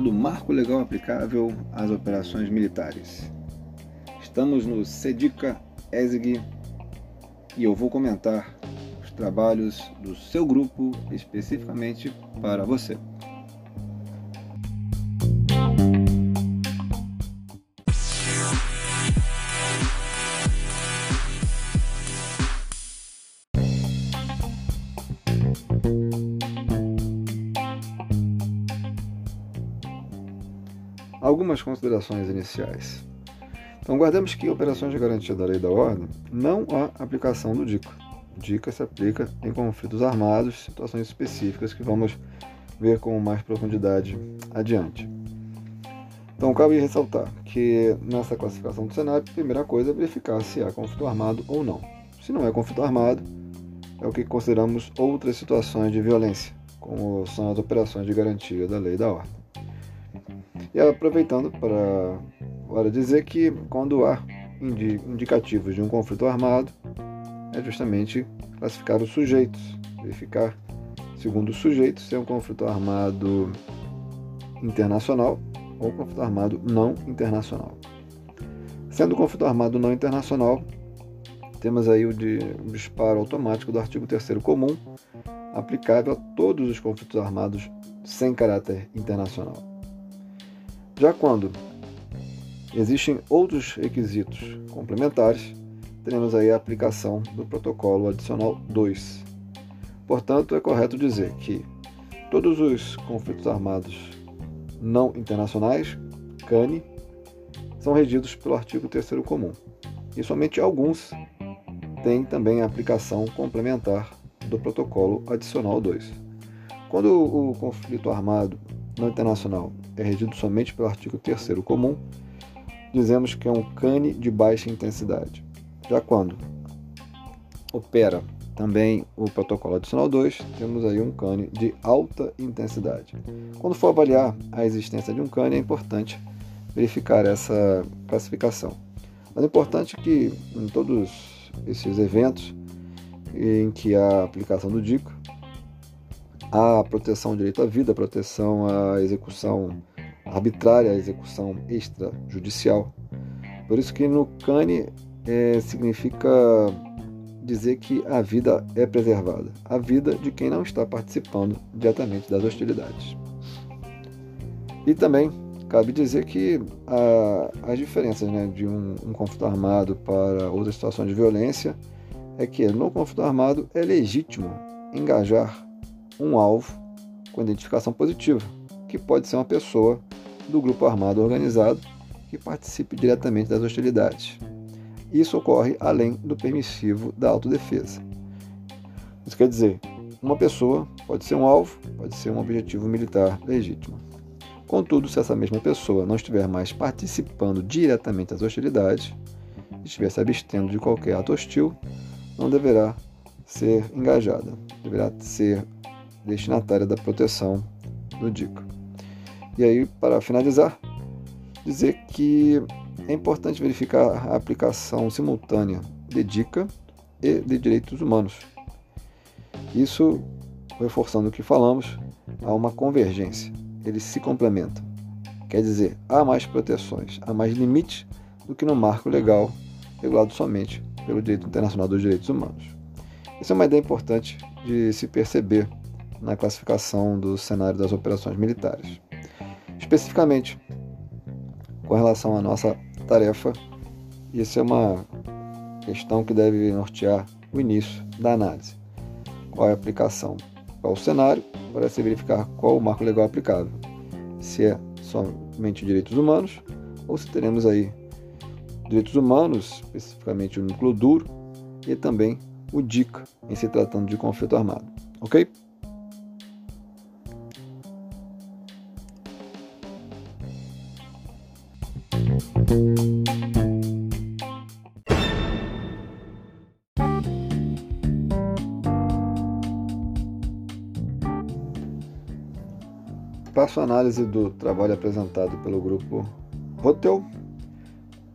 do marco legal aplicável às operações militares. Estamos no SEDICA ESG e eu vou comentar os trabalhos do seu grupo especificamente para você. Algumas considerações iniciais. Então, guardemos que operações de garantia da lei da ordem não há aplicação do DICA. O DICA se aplica em conflitos armados, situações específicas que vamos ver com mais profundidade adiante. Então, cabe ressaltar que nessa classificação do cenário, a primeira coisa é verificar se há conflito armado ou não. Se não é conflito armado, é o que consideramos outras situações de violência, como são as operações de garantia da lei da ordem. E aproveitando para, para dizer que quando há indicativos de um conflito armado, é justamente classificar os sujeitos, verificar, segundo os sujeitos, se é um conflito armado internacional ou conflito armado não internacional. Sendo conflito armado não internacional, temos aí o, de, disparo automático do artigo 3 comum, aplicável a todos os conflitos armados sem caráter internacional. Já quando existem outros requisitos complementares, teremos aí a aplicação do protocolo adicional 2. Portanto, é correto dizer que todos os conflitos armados não internacionais, CANI, são regidos pelo artigo 3 comum. E somente alguns têm também a aplicação complementar do protocolo adicional 2. Quando o conflito armado não internacional é regido somente pelo artigo 3 comum, dizemos que é um cane de baixa intensidade. Já quando opera também o protocolo adicional 2, temos aí um cane de alta intensidade. Quando for avaliar a existência de um cane, é importante verificar essa classificação. Mas é importante que em todos esses eventos em que há aplicação do DICO, a proteção ao direito à vida, a proteção à execução arbitrária, à execução extrajudicial. Por isso que no CANE é, significa dizer que a vida é preservada, a vida de quem não está participando diretamente das hostilidades. E também cabe dizer que a, as diferenças né, de um, um conflito armado para outra situação de violência é que no conflito armado é legítimo engajar um alvo com identificação positiva, que pode ser uma pessoa do grupo armado organizado que participe diretamente das hostilidades. Isso ocorre além do permissivo da autodefesa. Isso quer dizer, uma pessoa pode ser um alvo, pode ser um objetivo militar legítimo. Contudo, se essa mesma pessoa não estiver mais participando diretamente das hostilidades, estiver se abstendo de qualquer ato hostil, não deverá ser engajada, deverá ser destinatária da proteção do DICA. E aí, para finalizar, dizer que é importante verificar a aplicação simultânea de DICA e de direitos humanos. Isso, reforçando o que falamos, há uma convergência, eles se complementam. Quer dizer, há mais proteções, há mais limites do que no marco legal regulado somente pelo direito internacional dos direitos humanos. Essa é uma ideia importante de se perceber na classificação do cenário das operações militares. Especificamente, com relação à nossa tarefa, isso é uma questão que deve nortear o início da análise. Qual é a aplicação? Qual o cenário para se verificar qual o marco legal aplicável? Se é somente direitos humanos ou se teremos aí direitos humanos, especificamente o núcleo duro, e também o DICA, em se tratando de conflito armado. Ok? Passo a análise do trabalho apresentado pelo grupo Hotel,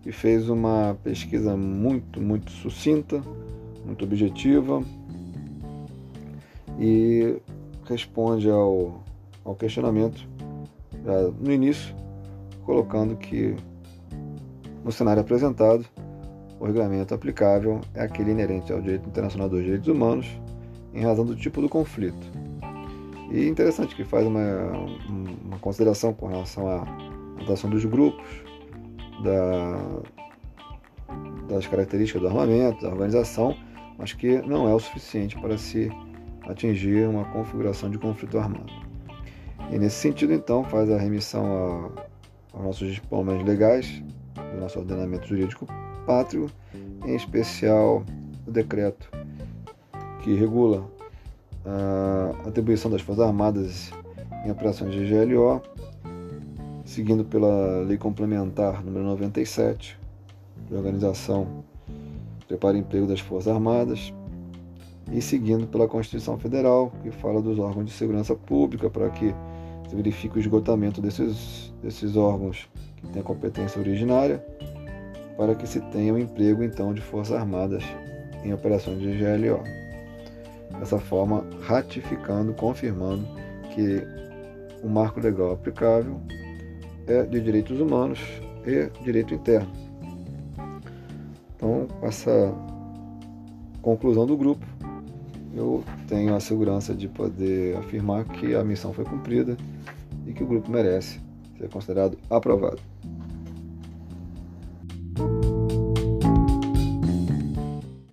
que fez uma pesquisa muito, muito sucinta, muito objetiva e responde ao, ao questionamento já no início, colocando que no cenário apresentado, o regulamento aplicável é aquele inerente ao direito internacional dos direitos humanos em razão do tipo do conflito. E interessante que faz uma, uma consideração com relação à atuação dos grupos, da, das características do armamento, da organização, mas que não é o suficiente para se atingir uma configuração de conflito armado. E nesse sentido, então, faz a remissão aos nossos diplomas legais, do nosso ordenamento jurídico pátrio, em especial o decreto que regula a atribuição das Forças Armadas em operações de GLO, seguindo pela Lei Complementar número 97, de Organização Preparo e Emprego das Forças Armadas, e seguindo pela Constituição Federal, que fala dos órgãos de segurança pública, para que se verifique o esgotamento desses, desses órgãos que têm a competência originária, para que se tenha o um emprego então de Forças Armadas em operações de GLO. Dessa forma, ratificando, confirmando que o marco legal aplicável é de direitos humanos e direito interno. Então, com essa conclusão do grupo, eu tenho a segurança de poder afirmar que a missão foi cumprida e que o grupo merece ser considerado aprovado.